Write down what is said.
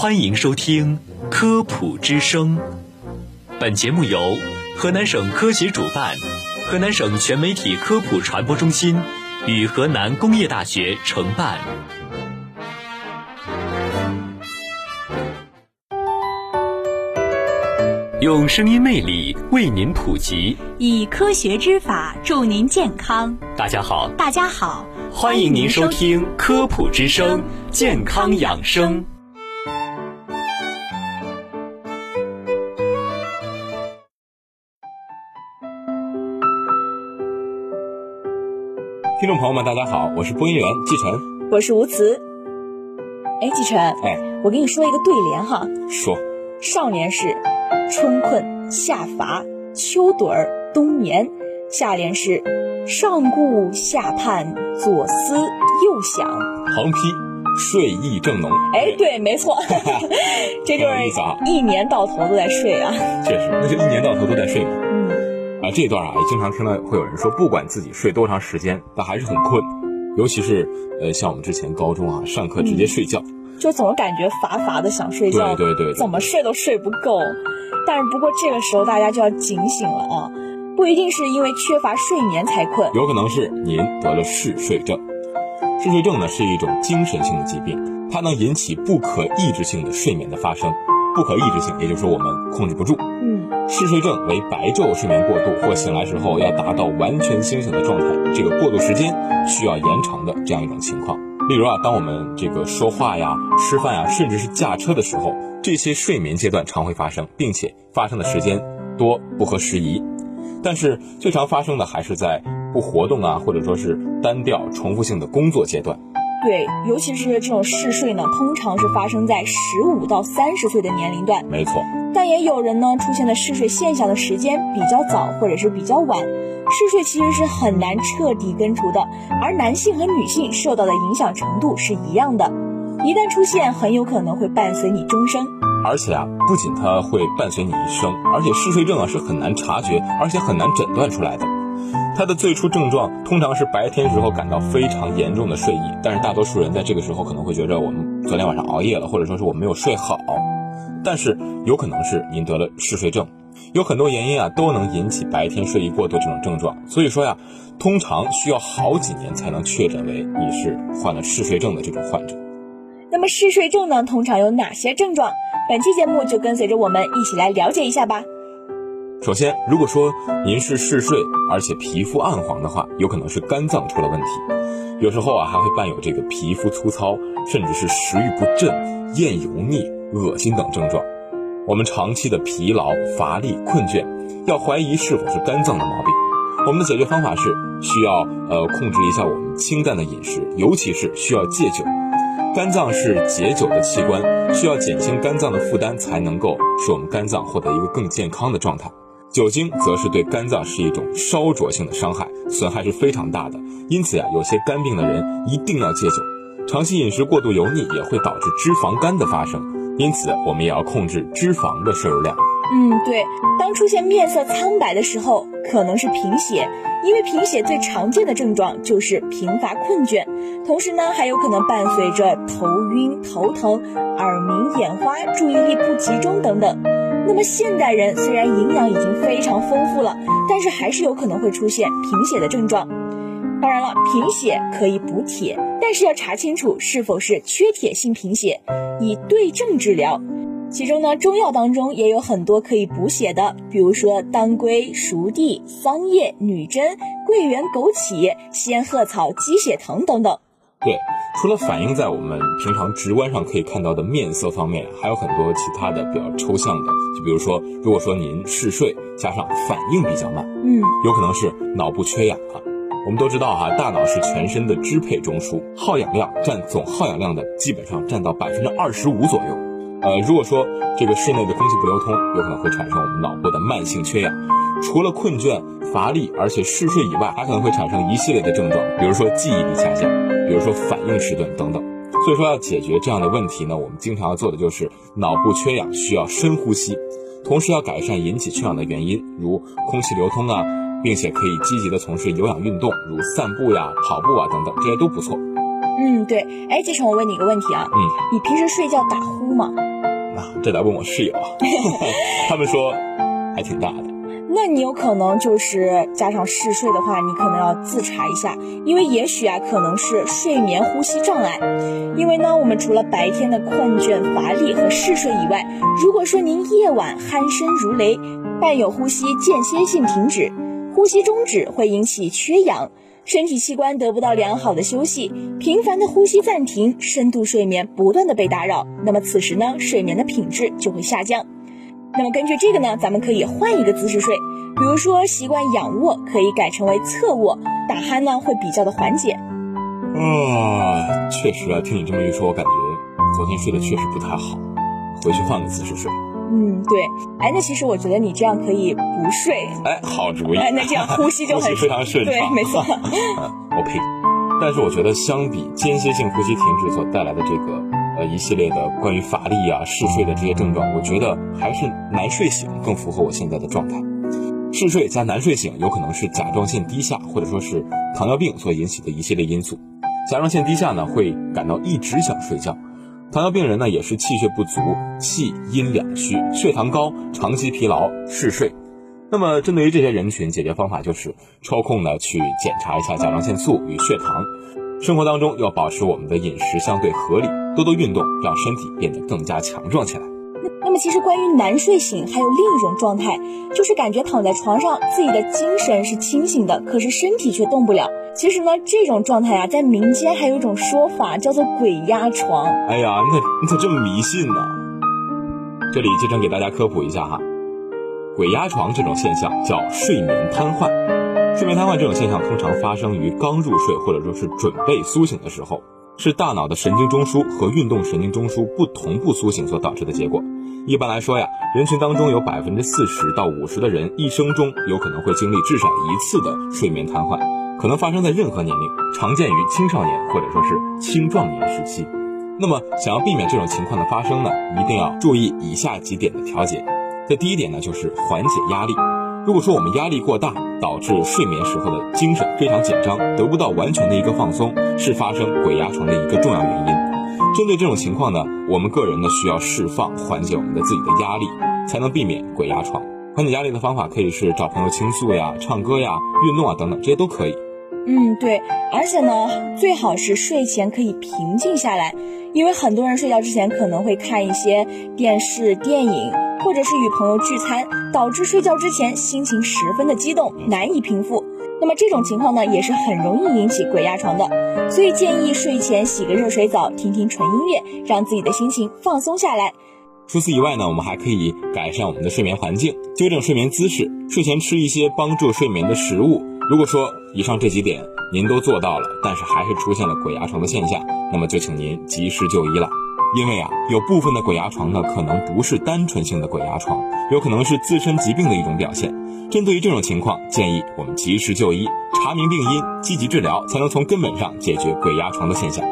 欢迎收听《科普之声》，本节目由河南省科协主办，河南省全媒体科普传播中心与河南工业大学承办。用声音魅力为您普及，以科学之法助您健康。大家好，大家好，欢迎您收听《科普之声》健康养生。听众朋友们，大家好，我是播音员季晨，我是吴慈。哎，季晨，哎，我跟你说一个对联哈，说，少年是春困夏乏秋盹儿冬眠，下联是上顾下盼左思右想，横批睡意正浓。哎，对，没错，这就是一年到头都在睡啊。确实，那就一年到头都在睡嘛。这段啊也经常听到会有人说，不管自己睡多长时间，但还是很困，尤其是呃像我们之前高中啊上课直接睡觉，就总感觉乏乏的想睡觉，对对对，怎么睡都睡不够。但是不过这个时候大家就要警醒了啊，不一定是因为缺乏睡眠才困，有可能是您得了嗜睡症。嗜睡症呢是一种精神性的疾病，它能引起不可抑制性的睡眠的发生。不可抑制性，也就是说我们控制不住。嗯，嗜睡症为白昼睡眠过度或醒来时候要达到完全清醒的状态，这个过渡时间需要延长的这样一种情况。例如啊，当我们这个说话呀、吃饭呀，甚至是驾车的时候，这些睡眠阶段常会发生，并且发生的时间多不合时宜。但是最常发生的还是在不活动啊，或者说是单调重复性的工作阶段。对，尤其是这种嗜睡呢，通常是发生在十五到三十岁的年龄段。没错，但也有人呢出现的嗜睡现象的时间比较早，或者是比较晚。嗜睡其实是很难彻底根除的，而男性和女性受到的影响程度是一样的。一旦出现，很有可能会伴随你终生。而且啊，不仅它会伴随你一生，而且嗜睡症啊是很难察觉，而且很难诊断出来的。它的最初症状通常是白天时候感到非常严重的睡意，但是大多数人在这个时候可能会觉着我们昨天晚上熬夜了，或者说是我没有睡好。但是有可能是您得了嗜睡症，有很多原因啊都能引起白天睡意过度这种症状。所以说呀，通常需要好几年才能确诊为你是患了嗜睡症的这种患者。那么嗜睡症呢，通常有哪些症状？本期节目就跟随着我们一起来了解一下吧。首先，如果说您是嗜睡，而且皮肤暗黄的话，有可能是肝脏出了问题。有时候啊，还会伴有这个皮肤粗糙，甚至是食欲不振、厌油腻、恶心等症状。我们长期的疲劳、乏力、困倦，要怀疑是否是肝脏的毛病。我们的解决方法是需要呃控制一下我们清淡的饮食，尤其是需要戒酒。肝脏是解酒的器官，需要减轻肝脏的负担，才能够使我们肝脏获得一个更健康的状态。酒精则是对肝脏是一种烧灼性的伤害，损害是非常大的。因此呀，有些肝病的人一定要戒酒。长期饮食过度油腻也会导致脂肪肝的发生，因此我们也要控制脂肪的摄入量。嗯，对。当出现面色苍白的时候，可能是贫血，因为贫血最常见的症状就是贫乏困倦，同时呢，还有可能伴随着头晕、头疼、耳鸣、眼花、注意力不集中等等。那么现代人虽然营养已经非常丰富了，但是还是有可能会出现贫血的症状。当然了，贫血可以补铁，但是要查清楚是否是缺铁性贫血，以对症治疗。其中呢，中药当中也有很多可以补血的，比如说当归、熟地、桑叶、女贞、桂圆、枸杞、仙鹤草、鸡血藤等等。对，除了反映在我们平常直观上可以看到的面色方面，还有很多其他的比较抽象的，就比如说，如果说您嗜睡加上反应比较慢，嗯，有可能是脑部缺氧啊。我们都知道哈，大脑是全身的支配中枢，耗氧量占总耗氧量的基本上占到百分之二十五左右。呃，如果说这个室内的空气不流通，有可能会产生我们脑部的慢性缺氧。除了困倦、乏力，而且嗜睡以外，还可能会产生一系列的症状，比如说记忆力下降，比如说反应迟钝等等。所以说要解决这样的问题呢，我们经常要做的就是脑部缺氧需要深呼吸，同时要改善引起缺氧的原因，如空气流通啊，并且可以积极的从事有氧运动，如散步呀、跑步啊等等，这些都不错。嗯，对。哎，继承，我问你一个问题啊，嗯，你平时睡觉打呼吗？啊，这得问我室友啊，他们说还挺大的。那你有可能就是加上嗜睡的话，你可能要自查一下，因为也许啊可能是睡眠呼吸障碍。因为呢，我们除了白天的困倦乏力和嗜睡以外，如果说您夜晚鼾声如雷，伴有呼吸间歇性停止，呼吸终止会引起缺氧，身体器官得不到良好的休息，频繁的呼吸暂停，深度睡眠不断的被打扰，那么此时呢，睡眠的品质就会下降。那么根据这个呢，咱们可以换一个姿势睡，比如说习惯仰卧，可以改成为侧卧，打鼾呢会比较的缓解。啊，确实啊，听你这么一说，我感觉昨天睡得确实不太好，回去换个姿势睡。嗯，对。哎，那其实我觉得你这样可以不睡。哎，好主意。哎，那这样呼吸就很非常顺畅。对，没错。我呸！但是我觉得相比间歇性呼吸停止所带来的这个一系列的关于乏力啊、嗜睡的这些症状，我觉得还是难睡醒更符合我现在的状态。嗜睡加难睡醒，有可能是甲状腺低下或者说是糖尿病所引起的一系列因素。甲状腺低下呢，会感到一直想睡觉；糖尿病人呢，也是气血不足、气阴两虚、血糖高、长期疲劳、嗜睡。那么，针对于这些人群，解决方法就是抽空呢去检查一下甲状腺素与血糖。生活当中要保持我们的饮食相对合理，多多运动，让身体变得更加强壮起来。那么，其实关于难睡醒，还有另一种状态，就是感觉躺在床上，自己的精神是清醒的，可是身体却动不了。其实呢，这种状态啊，在民间还有一种说法，叫做“鬼压床”。哎呀，你咋你咋这么迷信呢？这里接着给大家科普一下哈，鬼压床这种现象叫睡眠瘫痪。睡眠瘫痪这种现象通常发生于刚入睡或者说是准备苏醒的时候，是大脑的神经中枢和运动神经中枢不同步苏醒所导致的结果。一般来说呀，人群当中有百分之四十到五十的人一生中有可能会经历至少一次的睡眠瘫痪，可能发生在任何年龄，常见于青少年或者说是青壮年时期。那么，想要避免这种情况的发生呢，一定要注意以下几点的调节。这第一点呢，就是缓解压力。如果说我们压力过大，导致睡眠时候的精神非常紧张，得不到完全的一个放松，是发生鬼压床的一个重要原因。针对这种情况呢，我们个人呢需要释放、缓解我们的自己的压力，才能避免鬼压床。缓解压力的方法可以是找朋友倾诉呀、唱歌呀、运动啊等等，这些都可以。嗯，对，而且呢，最好是睡前可以平静下来，因为很多人睡觉之前可能会看一些电视、电影，或者是与朋友聚餐，导致睡觉之前心情十分的激动，难以平复。那么这种情况呢，也是很容易引起鬼压床的，所以建议睡前洗个热水澡，听听纯音乐，让自己的心情放松下来。除此以外呢，我们还可以改善我们的睡眠环境，纠正睡眠姿势，睡前吃一些帮助睡眠的食物。如果说以上这几点您都做到了，但是还是出现了鬼压床的现象，那么就请您及时就医了。因为啊，有部分的鬼压床呢，可能不是单纯性的鬼压床，有可能是自身疾病的一种表现。针对于这种情况，建议我们及时就医，查明病因，积极治疗，才能从根本上解决鬼压床的现象。